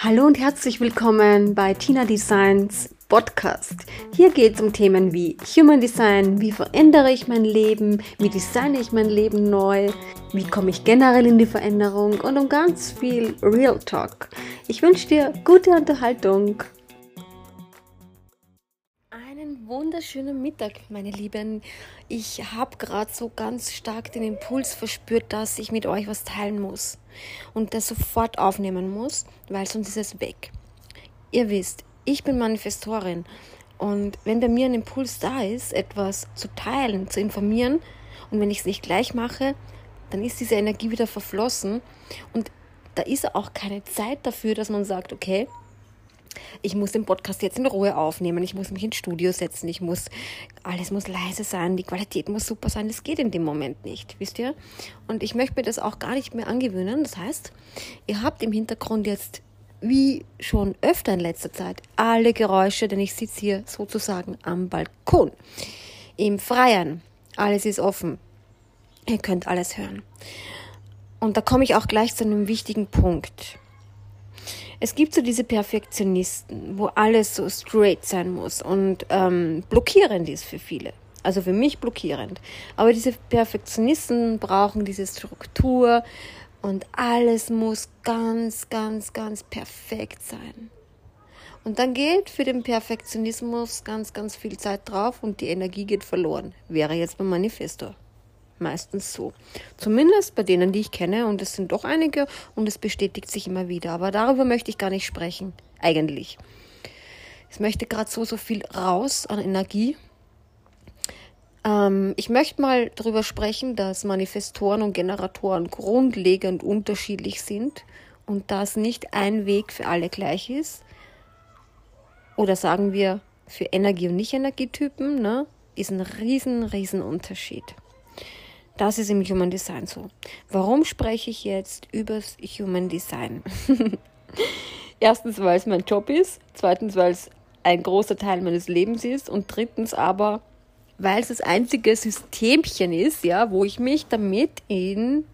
Hallo und herzlich willkommen bei Tina Designs Podcast. Hier geht es um Themen wie Human Design, wie verändere ich mein Leben, wie designe ich mein Leben neu, wie komme ich generell in die Veränderung und um ganz viel Real Talk. Ich wünsche dir gute Unterhaltung. Wunderschönen Mittag, meine Lieben. Ich habe gerade so ganz stark den Impuls verspürt, dass ich mit euch was teilen muss und das sofort aufnehmen muss, weil sonst ist es weg. Ihr wisst, ich bin Manifestorin und wenn bei mir ein Impuls da ist, etwas zu teilen, zu informieren und wenn ich es nicht gleich mache, dann ist diese Energie wieder verflossen und da ist auch keine Zeit dafür, dass man sagt, okay, ich muss den Podcast jetzt in Ruhe aufnehmen, ich muss mich ins Studio setzen, ich muss, alles muss leise sein, die Qualität muss super sein, das geht in dem Moment nicht, wisst ihr? Und ich möchte mir das auch gar nicht mehr angewöhnen. Das heißt, ihr habt im Hintergrund jetzt wie schon öfter in letzter Zeit alle Geräusche, denn ich sitze hier sozusagen am Balkon. Im Freien. Alles ist offen. Ihr könnt alles hören. Und da komme ich auch gleich zu einem wichtigen Punkt. Es gibt so diese Perfektionisten, wo alles so straight sein muss und ähm, blockierend ist für viele. Also für mich blockierend. Aber diese Perfektionisten brauchen diese Struktur, und alles muss ganz, ganz, ganz perfekt sein. Und dann geht für den Perfektionismus ganz, ganz viel Zeit drauf und die Energie geht verloren. Wäre jetzt beim Manifesto. Meistens so. Zumindest bei denen, die ich kenne, und es sind doch einige, und es bestätigt sich immer wieder. Aber darüber möchte ich gar nicht sprechen, eigentlich. Es möchte gerade so, so viel raus an Energie ähm, ich möchte mal darüber sprechen, dass Manifestoren und Generatoren grundlegend unterschiedlich sind und dass nicht ein Weg für alle gleich ist. Oder sagen wir, für Energie- und Nicht-Energietypen ne, ist ein riesen, riesen Unterschied. Das ist im Human Design so. Warum spreche ich jetzt übers Human Design? Erstens, weil es mein Job ist. Zweitens, weil es ein großer Teil meines Lebens ist. Und drittens aber, weil es das einzige Systemchen ist, ja, wo ich mich damit in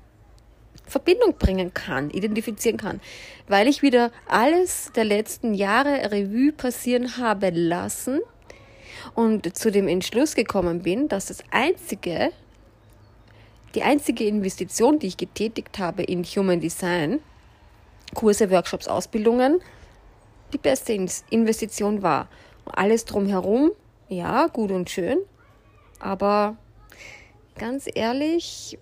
Verbindung bringen kann, identifizieren kann, weil ich wieder alles der letzten Jahre Revue passieren habe lassen und zu dem Entschluss gekommen bin, dass das einzige, die einzige Investition, die ich getätigt habe in Human Design, Kurse, Workshops, Ausbildungen, die beste Investition war. Alles drumherum, ja, gut und schön, aber ganz ehrlich,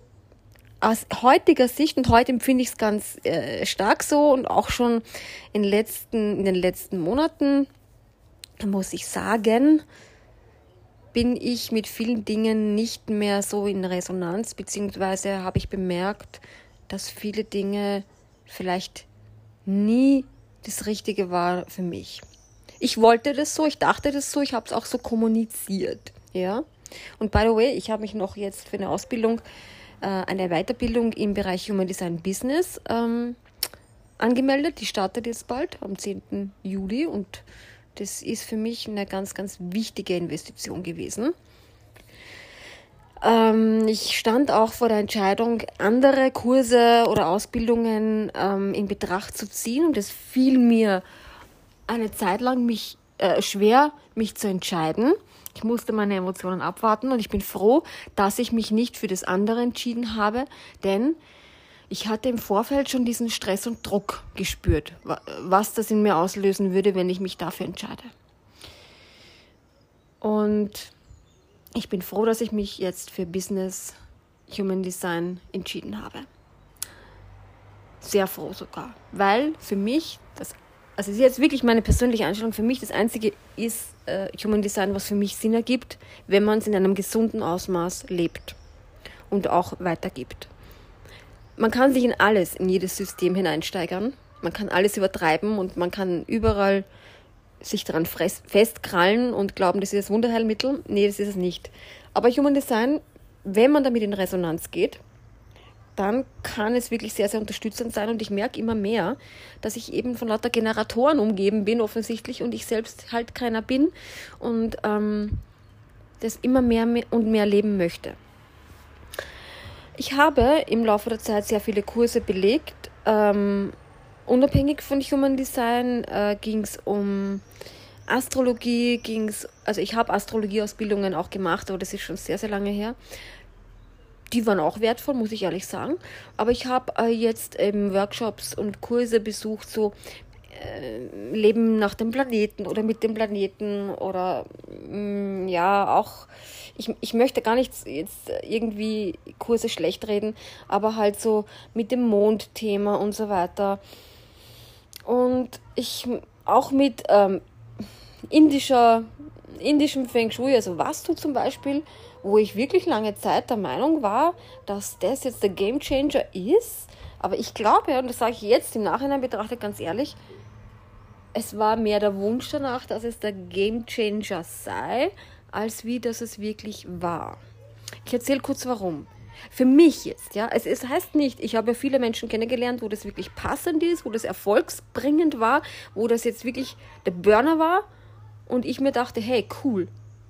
aus heutiger Sicht und heute empfinde ich es ganz äh, stark so und auch schon in, letzten, in den letzten Monaten, muss ich sagen, bin ich mit vielen Dingen nicht mehr so in Resonanz, beziehungsweise habe ich bemerkt, dass viele Dinge vielleicht nie das Richtige war für mich. Ich wollte das so, ich dachte das so, ich habe es auch so kommuniziert, ja. Und by the way, ich habe mich noch jetzt für eine Ausbildung, äh, eine Weiterbildung im Bereich Human Design Business ähm, angemeldet. Die startet jetzt bald am 10. Juli und das ist für mich eine ganz, ganz wichtige Investition gewesen. Ähm, ich stand auch vor der Entscheidung, andere Kurse oder Ausbildungen ähm, in Betracht zu ziehen und es fiel mir eine Zeit lang mich äh, schwer, mich zu entscheiden. Ich musste meine Emotionen abwarten und ich bin froh, dass ich mich nicht für das andere entschieden habe, denn ich hatte im Vorfeld schon diesen Stress und Druck gespürt, was das in mir auslösen würde, wenn ich mich dafür entscheide. Und ich bin froh, dass ich mich jetzt für Business Human Design entschieden habe. Sehr froh sogar, weil für mich das also es ist jetzt wirklich meine persönliche Einstellung, für mich das Einzige ist äh, Human Design, was für mich Sinn ergibt, wenn man es in einem gesunden Ausmaß lebt und auch weitergibt. Man kann sich in alles, in jedes System hineinsteigern, man kann alles übertreiben und man kann überall sich daran festkrallen und glauben, das ist das Wunderheilmittel. Nee, das ist es nicht. Aber Human Design, wenn man damit in Resonanz geht, dann kann es wirklich sehr, sehr unterstützend sein. Und ich merke immer mehr, dass ich eben von lauter Generatoren umgeben bin, offensichtlich, und ich selbst halt keiner bin und ähm, das immer mehr und mehr leben möchte. Ich habe im Laufe der Zeit sehr viele Kurse belegt, ähm, unabhängig von Human Design äh, ging es um Astrologie, ging es, also ich habe Astrologieausbildungen auch gemacht, aber das ist schon sehr, sehr lange her. Die waren auch wertvoll, muss ich ehrlich sagen. Aber ich habe äh, jetzt eben Workshops und Kurse besucht, so Leben nach dem Planeten oder mit dem Planeten oder mh, mm, ja, auch, ich, ich möchte gar nicht jetzt irgendwie Kurse schlecht reden, aber halt so mit dem Mondthema und so weiter. Und ich auch mit ähm, indischer, indischem Feng Shui, also Vastu zum Beispiel, wo ich wirklich lange Zeit der Meinung war, dass das jetzt der Game Changer ist. Aber ich glaube, und das sage ich jetzt im Nachhinein betrachtet ganz ehrlich, es war mehr der Wunsch danach, dass es der Game Changer sei, als wie dass es wirklich war. Ich erzähle kurz warum. Für mich jetzt, ja, es, es heißt nicht, ich habe viele Menschen kennengelernt, wo das wirklich passend ist, wo das erfolgsbringend war, wo das jetzt wirklich der Burner war und ich mir dachte, hey, cool,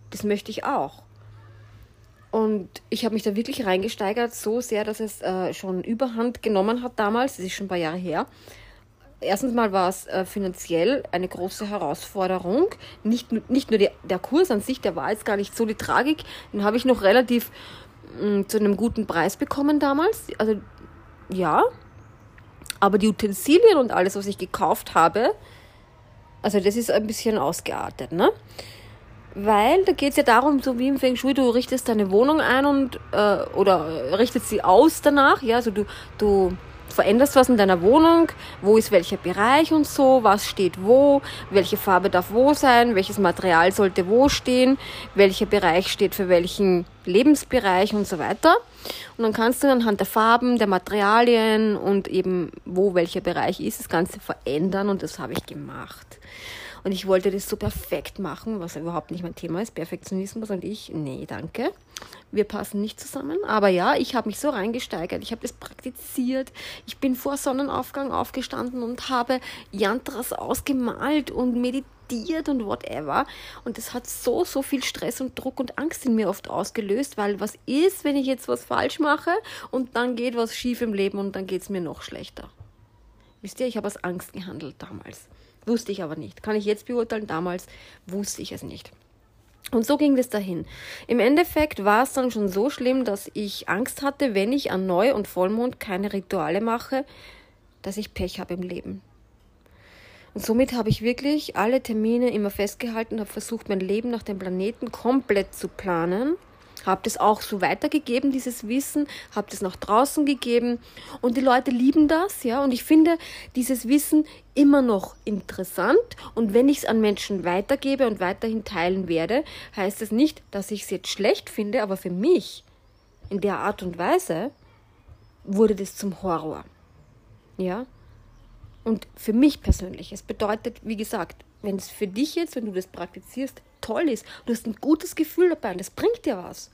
das möchte ich auch. Und ich habe mich da wirklich reingesteigert, so sehr, dass es äh, schon überhand genommen hat damals, das ist schon ein paar Jahre her. Erstens mal war es äh, finanziell eine große Herausforderung. Nicht, nicht nur die, der Kurs an sich, der war jetzt gar nicht so die Tragik. Den habe ich noch relativ mh, mm, zu einem guten Preis bekommen damals. Also ja. Aber die Utensilien und alles, was ich gekauft habe, also das ist ein bisschen ausgeartet, ne? Weil da geht es ja darum, so wie im Feng Shui, du richtest deine Wohnung ein und äh, oder richtest sie aus danach, ja, also du, du veränderst was in deiner Wohnung, wo ist welcher Bereich und so, was steht wo, welche Farbe darf wo sein, welches Material sollte wo stehen, welcher Bereich steht für welchen Lebensbereich und so weiter. Und dann kannst du anhand der Farben, der Materialien und eben wo welcher Bereich ist, das Ganze verändern und das habe ich gemacht. Und ich wollte das so perfekt machen, was überhaupt nicht mein Thema ist, Perfektionismus und ich, nee, danke. Wir passen nicht zusammen. Aber ja, ich habe mich so reingesteigert, ich habe das praktiziert. Ich bin vor Sonnenaufgang aufgestanden und habe Yantras ausgemalt und meditiert und whatever. Und das hat so, so viel Stress und Druck und Angst in mir oft ausgelöst, weil was ist, wenn ich jetzt was falsch mache und dann geht was schief im Leben und dann geht es mir noch schlechter. Wisst ihr, ich habe aus Angst gehandelt damals. Wusste ich aber nicht. Kann ich jetzt beurteilen, damals wusste ich es nicht. Und so ging es dahin. Im Endeffekt war es dann schon so schlimm, dass ich Angst hatte, wenn ich an Neu- und Vollmond keine Rituale mache, dass ich Pech habe im Leben. Und somit habe ich wirklich alle Termine immer festgehalten, habe versucht, mein Leben nach dem Planeten komplett zu planen habe das auch so weitergegeben, dieses Wissen, habe das nach draußen gegeben und die Leute lieben das, ja, und ich finde dieses Wissen immer noch interessant und wenn ich es an Menschen weitergebe und weiterhin teilen werde, heißt es das nicht, dass ich es jetzt schlecht finde, aber für mich in der Art und Weise wurde das zum Horror. Ja? Und für mich persönlich, es bedeutet, wie gesagt, wenn es für dich jetzt, wenn du das praktizierst, toll ist, du hast ein gutes Gefühl dabei und das bringt dir was.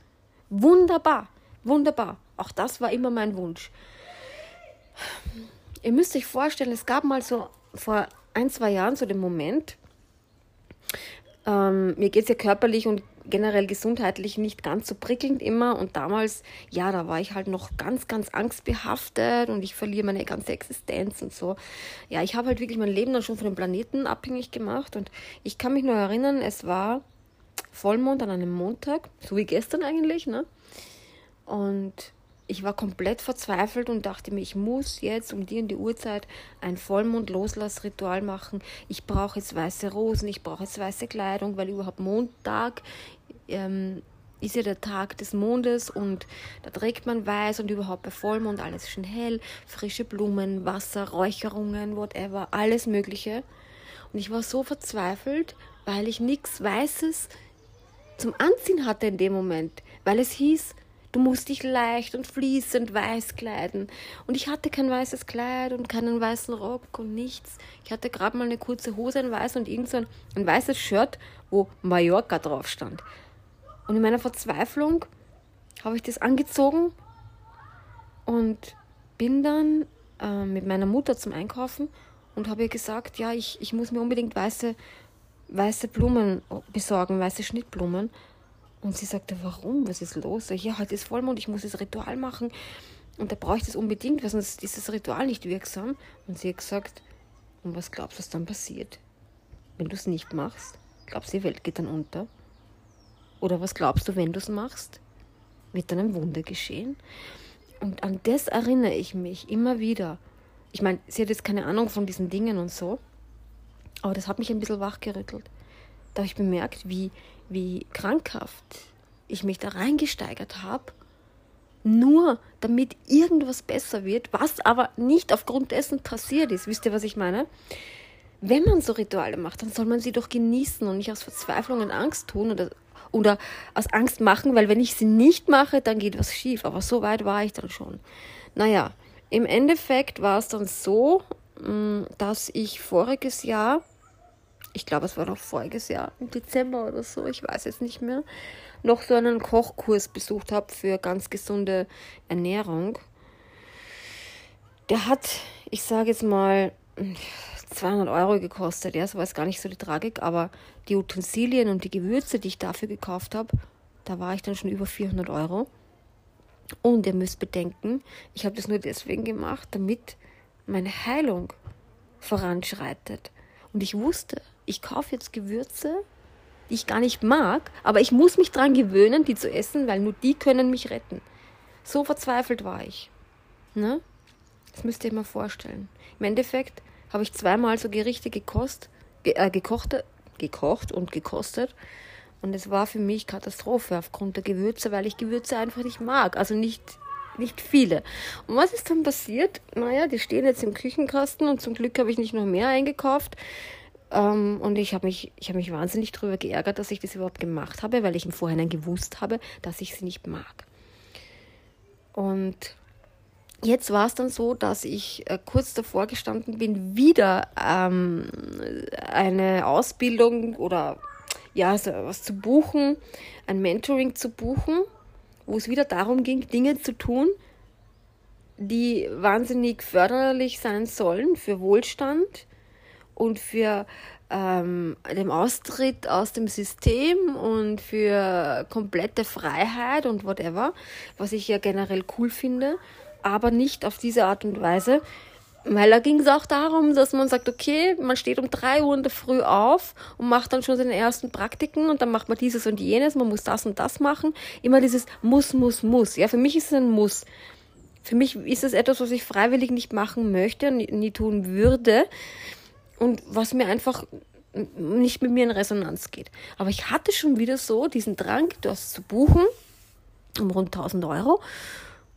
Wunderbar, wunderbar. Auch das war immer mein Wunsch. Ihr müsst euch vorstellen, es gab mal so vor ein, zwei Jahren so den Moment, ähm, mir geht es ja körperlich und generell gesundheitlich nicht ganz so prickelnd immer. Und damals, ja, da war ich halt noch ganz, ganz angstbehaftet und ich verliere meine ganze Existenz und so. Ja, ich habe halt wirklich mein Leben dann schon von dem Planeten abhängig gemacht. Und ich kann mich nur erinnern, es war Vollmond an einem Montag, so wie gestern eigentlich, ne? Und ich war komplett verzweifelt und dachte mir, ich muss jetzt um die und die Uhrzeit ein Vollmond-Loslassritual machen. Ich brauche jetzt weiße Rosen, ich brauche jetzt weiße Kleidung, weil überhaupt Montag ähm, ist ja der Tag des Mondes und da trägt man weiß und überhaupt bei Vollmond alles schön hell, frische Blumen, Wasser, Räucherungen, whatever, alles Mögliche. Und ich war so verzweifelt, weil ich nichts Weißes zum Anziehen hatte in dem Moment, weil es hieß, Du musst dich leicht und fließend weiß kleiden. Und ich hatte kein weißes Kleid und keinen weißen Rock und nichts. Ich hatte gerade mal eine kurze Hose, ein weiß und irgend so ein, ein weißes Shirt, wo Mallorca drauf stand. Und in meiner Verzweiflung habe ich das angezogen und bin dann äh, mit meiner Mutter zum Einkaufen und habe ihr gesagt, ja, ich, ich muss mir unbedingt weiße, weiße Blumen besorgen, weiße Schnittblumen. Und sie sagte, warum? Was ist los? Ja, heute ist Vollmond, ich muss das Ritual machen. Und da brauche ich das unbedingt, weil sonst ist das Ritual nicht wirksam. Und sie hat gesagt, Und was glaubst du, was dann passiert? Wenn du es nicht machst? Glaubst du, die Welt geht dann unter? Oder was glaubst du, wenn du es machst? Wird dann ein Wunder geschehen? Und an das erinnere ich mich immer wieder. Ich meine, sie hat jetzt keine Ahnung von diesen Dingen und so, aber das hat mich ein bisschen wachgerüttelt. Da habe ich bemerkt, wie, wie krankhaft ich mich da reingesteigert habe, nur damit irgendwas besser wird, was aber nicht aufgrund dessen passiert ist. Wisst ihr, was ich meine? Wenn man so Rituale macht, dann soll man sie doch genießen und nicht aus Verzweiflung und Angst tun oder, oder aus Angst machen, weil wenn ich sie nicht mache, dann geht was schief. Aber so weit war ich dann schon. Naja, im Endeffekt war es dann so, mm, dass ich voriges Jahr, ich glaube, es war noch voriges Jahr, im Dezember oder so, ich weiß jetzt nicht mehr, noch so einen Kochkurs besucht habe für ganz gesunde Ernährung. Der hat, ich sage jetzt mal, 200 Euro gekostet. Ja, so war es gar nicht so die Tragik, aber die Utensilien und die Gewürze, die ich dafür gekauft habe, da war ich dann schon über 400 Euro. Und ihr müsst bedenken, ich habe das nur deswegen gemacht, damit meine Heilung voranschreitet. Und ich wusste, ich kaufe jetzt Gewürze, die ich gar nicht mag, aber ich muss mich daran gewöhnen, die zu essen, weil nur die können mich retten. So verzweifelt war ich. Ne? Das müsst ihr mal vorstellen. Im Endeffekt habe ich zweimal so Gerichte gekost, ge äh, gekochte, gekocht und gekostet. Und es war für mich Katastrophe aufgrund der Gewürze, weil ich Gewürze einfach nicht mag. Also nicht, nicht viele. Und was ist dann passiert? Naja, die stehen jetzt im Küchenkasten und zum Glück habe ich nicht noch mehr eingekauft. Ähm, und ich habe mich, hab mich wahnsinnig darüber geärgert, dass ich das überhaupt gemacht habe, weil ich im Vorhinein gewusst habe, dass ich sie nicht mag. Und jetzt war es dann so, dass ich äh, kurz davor gestanden bin, wieder ähm, eine Ausbildung oder ja, so was zu buchen, ein Mentoring zu buchen, wo es wieder darum ging, Dinge zu tun, die wahnsinnig förderlich sein sollen für Wohlstand, und für ähm, den Austritt aus dem System und für komplette Freiheit und whatever, was ich ja generell cool finde, aber nicht auf diese Art und Weise. Weil da ging es auch darum, dass man sagt, okay, man steht um drei Uhr in der Früh auf und macht dann schon seine ersten Praktiken und dann macht man dieses und jenes, man muss das und das machen. Immer dieses muss, muss, muss. Ja, für mich ist es ein Muss. Für mich ist es etwas, was ich freiwillig nicht machen möchte und nie tun würde und was mir einfach nicht mit mir in Resonanz geht. Aber ich hatte schon wieder so diesen Drang, das zu buchen, um rund 1000 Euro.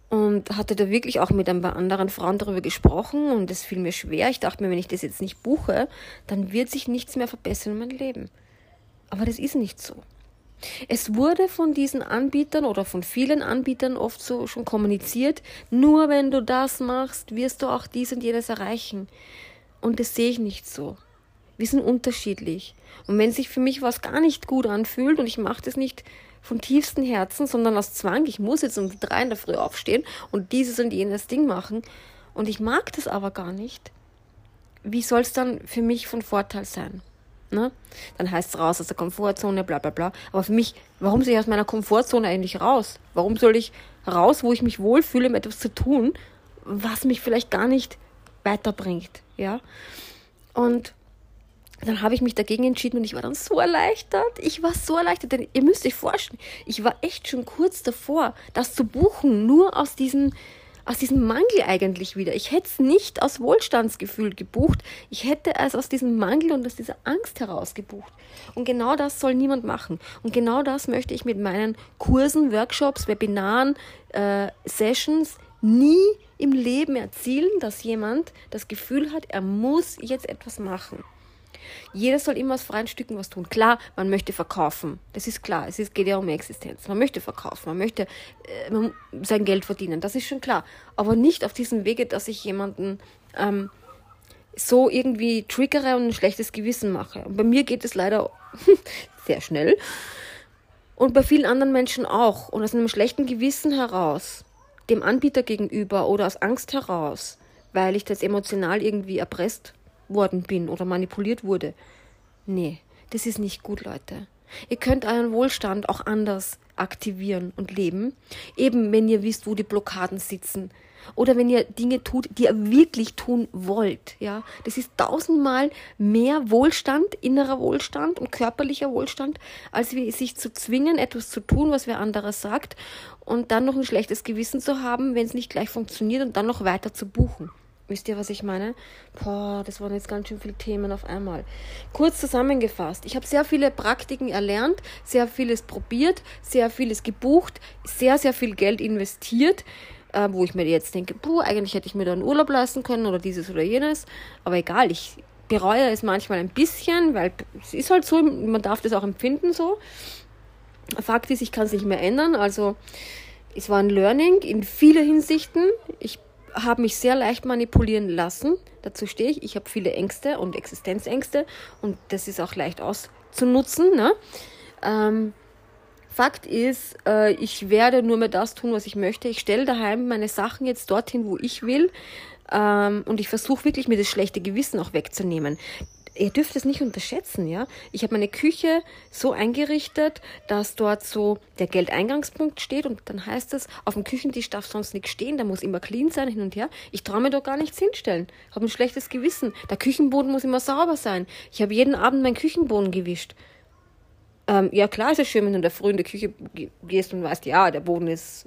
Und hatte da wirklich auch mit ein paar anderen Frauen darüber gesprochen und es fiel mir schwer. Ich dachte mir, wenn ich das jetzt nicht buche, dann wird sich nichts mehr verbessern in meinem Leben. Aber das ist nicht so. Es wurde von diesen Anbietern oder von vielen Anbietern oft so schon kommuniziert, nur wenn du das machst, wirst du auch dies und jenes erreichen. Und das sehe ich nicht so. Wir sind unterschiedlich. Und wenn sich für mich was gar nicht gut anfühlt und ich mache das nicht vom tiefsten Herzen, sondern aus Zwang, ich muss jetzt um drei in der Früh aufstehen und dieses und jenes Ding machen und ich mag das aber gar nicht, wie soll es dann für mich von Vorteil sein? Ne? Dann heißt es raus aus der Komfortzone, bla bla bla. Aber für mich, warum soll ich aus meiner Komfortzone eigentlich raus? Warum soll ich raus, wo ich mich wohlfühle, um etwas zu tun, was mich vielleicht gar nicht weiterbringt, ja. Und dann habe ich mich dagegen entschieden und ich war dann so erleichtert. Ich war so erleichtert, denn ihr müsst euch vorstellen, ich war echt schon kurz davor, das zu buchen, nur aus diesem, aus diesem Mangel eigentlich wieder. Ich hätte es nicht aus Wohlstandsgefühl gebucht, ich hätte es aus diesem Mangel und aus dieser Angst heraus gebucht. Und genau das soll niemand machen. Und genau das möchte ich mit meinen Kursen, Workshops, Webinaren, äh, Sessions nie im Leben erzielen, dass jemand das Gefühl hat, er muss jetzt etwas machen. Jeder soll immer aus freien Stücken was tun. Klar, man möchte verkaufen. Das ist klar. Es geht ja um Existenz. Man möchte verkaufen. Man möchte äh, sein Geld verdienen. Das ist schon klar. Aber nicht auf diesem Wege, dass ich jemanden ähm, so irgendwie triggere und ein schlechtes Gewissen mache. Und bei mir geht es leider sehr schnell. Und bei vielen anderen Menschen auch. Und aus einem schlechten Gewissen heraus dem Anbieter gegenüber oder aus Angst heraus, weil ich das emotional irgendwie erpresst worden bin oder manipuliert wurde. Nee, das ist nicht gut, Leute. Ihr könnt euren Wohlstand auch anders aktivieren und leben, eben wenn ihr wisst, wo die Blockaden sitzen. Oder wenn ihr Dinge tut, die ihr wirklich tun wollt, ja. Das ist tausendmal mehr Wohlstand, innerer Wohlstand und körperlicher Wohlstand, als wie sich zu zwingen, etwas zu tun, was wer anderer sagt und dann noch ein schlechtes Gewissen zu haben, wenn es nicht gleich funktioniert und dann noch weiter zu buchen. Wisst ihr, was ich meine? Boah, das waren jetzt ganz schön viele Themen auf einmal. Kurz zusammengefasst, ich habe sehr viele Praktiken erlernt, sehr vieles probiert, sehr vieles gebucht, sehr, sehr viel Geld investiert, äh, wo ich mir jetzt denke, puh, eigentlich hätte ich mir da einen Urlaub leisten können oder dieses oder jenes. Aber egal, ich bereue es manchmal ein bisschen, weil es ist halt so, man darf das auch empfinden so. Fakt ist, ich kann es nicht mehr ändern. Also es war ein Learning in vieler Hinsichten. Ich habe mich sehr leicht manipulieren lassen. Dazu stehe ich. Ich habe viele Ängste und Existenzängste und das ist auch leicht auszunutzen. Ne? Ähm, Fakt ist, äh, ich werde nur mehr das tun, was ich möchte. Ich stelle daheim meine Sachen jetzt dorthin, wo ich will. Ähm, und ich versuche wirklich, mir das schlechte Gewissen auch wegzunehmen ihr dürft es nicht unterschätzen, ja. Ich habe meine Küche so eingerichtet, dass dort so der Geldeingangspunkt steht und dann heißt es, auf dem Küchentisch darf sonst nichts stehen, da muss immer clean sein, hin und her. Ich traue mir doch gar nichts hinstellen. Habe ein schlechtes Gewissen. Der Küchenboden muss immer sauber sein. Ich habe jeden Abend meinen Küchenboden gewischt. Ähm, ja, klar ist es schön, wenn du in der Früh in die Küche gehst und weißt, ja, der Boden ist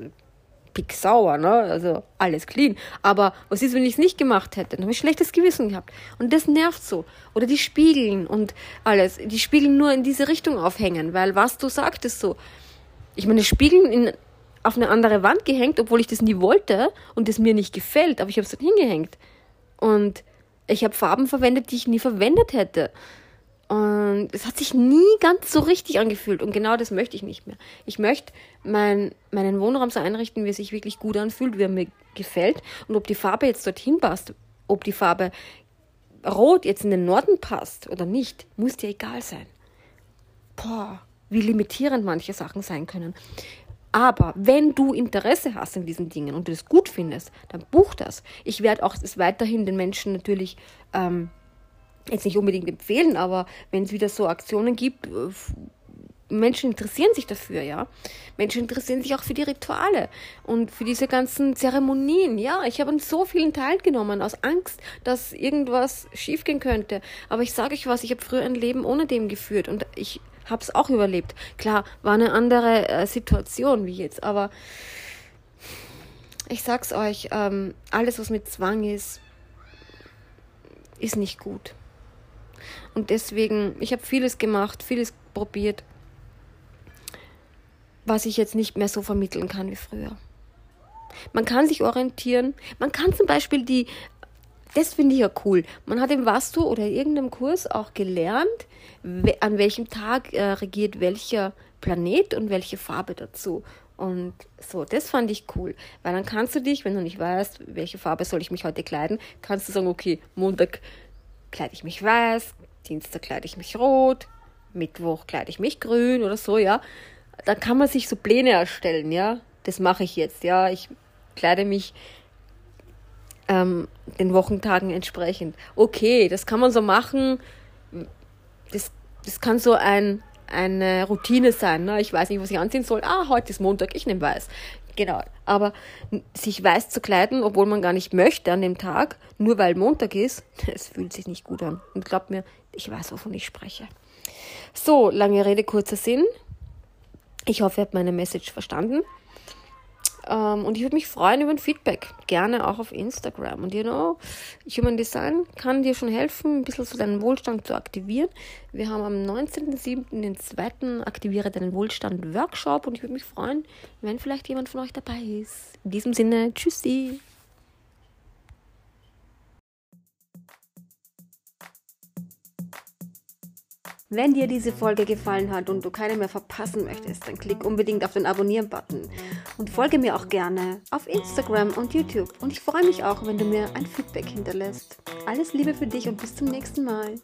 picksauer, ne? Also alles clean. Aber was ist, wenn ich es nicht gemacht hätte? Dann habe ich schlechtes Gewissen gehabt. Und das nervt so. Oder die Spiegeln und alles. Die Spiegeln nur in diese Richtung aufhängen, weil was du sagtest so. Ich meine, Spiegeln in, auf eine andere Wand gehängt, obwohl ich das nie wollte und das mir nicht gefällt, aber ich habe es dort hingehängt. Und ich habe Farben verwendet, die ich nie verwendet hätte. Und es hat sich nie ganz so richtig angefühlt. Und genau das möchte ich nicht mehr. Ich möchte mein, meinen Wohnraum so einrichten, wie es sich wirklich gut anfühlt, wie er mir gefällt. Und ob die Farbe jetzt dorthin passt, ob die Farbe rot jetzt in den Norden passt oder nicht, muss dir egal sein. Boah, wie limitierend manche Sachen sein können. Aber wenn du Interesse hast in diesen Dingen und du das gut findest, dann buch das. Ich werde auch es weiterhin den Menschen natürlich ähm, jetzt nicht unbedingt empfehlen, aber wenn es wieder so Aktionen gibt, äh, Menschen interessieren sich dafür, ja. Menschen interessieren sich auch für die Rituale und für diese ganzen Zeremonien, ja. Ich habe an so vielen teilgenommen, aus Angst, dass irgendwas schiefgehen könnte. Aber ich sage euch was, ich habe früher ein Leben ohne dem geführt und ich habe es auch überlebt. Klar, war eine andere äh, Situation wie jetzt, aber ich sag's euch, ähm, alles, was mit Zwang ist, ist nicht gut. Und deswegen, ich habe vieles gemacht, vieles probiert, was ich jetzt nicht mehr so vermitteln kann wie früher. Man kann sich orientieren. Man kann zum Beispiel die, das finde ich ja cool. Man hat im Vastu oder in irgendeinem Kurs auch gelernt, an welchem Tag äh, regiert welcher Planet und welche Farbe dazu. Und so, das fand ich cool. Weil dann kannst du dich, wenn du nicht weißt, welche Farbe soll ich mich heute kleiden, kannst du sagen, okay, Montag kleide ich mich weiß, Dienstag kleide ich mich rot, Mittwoch kleide ich mich grün oder so, ja. Da kann man sich so Pläne erstellen, ja. Das mache ich jetzt, ja. Ich kleide mich ähm, den Wochentagen entsprechend. Okay, das kann man so machen. Das, das kann so ein, eine Routine sein. Ne? Ich weiß nicht, was ich anziehen soll. Ah, heute ist Montag, ich nehme weiß. Genau. Aber sich weiß zu kleiden, obwohl man gar nicht möchte an dem Tag, nur weil Montag ist, es fühlt sich nicht gut an. Und glaubt mir, ich weiß, wovon ich spreche. So, lange Rede, kurzer Sinn. Ich hoffe, ihr habt meine Message verstanden. Ähm, und ich würde mich freuen über ein Feedback. Gerne auch auf Instagram. Und you know, Human Design kann dir schon helfen, ein bisschen so deinen Wohlstand zu aktivieren. Wir haben am 19.07. den zweiten Aktiviere deinen Wohlstand Workshop. Und ich würde mich freuen, wenn vielleicht jemand von euch dabei ist. In diesem Sinne, tschüssi. Wenn dir diese Folge gefallen hat und du keine mehr verpassen möchtest, dann klick unbedingt auf den Abonnieren-Button und folge mir auch gerne auf Instagram und YouTube. Und ich freue mich auch, wenn du mir ein Feedback hinterlässt. Alles Liebe für dich und bis zum nächsten Mal.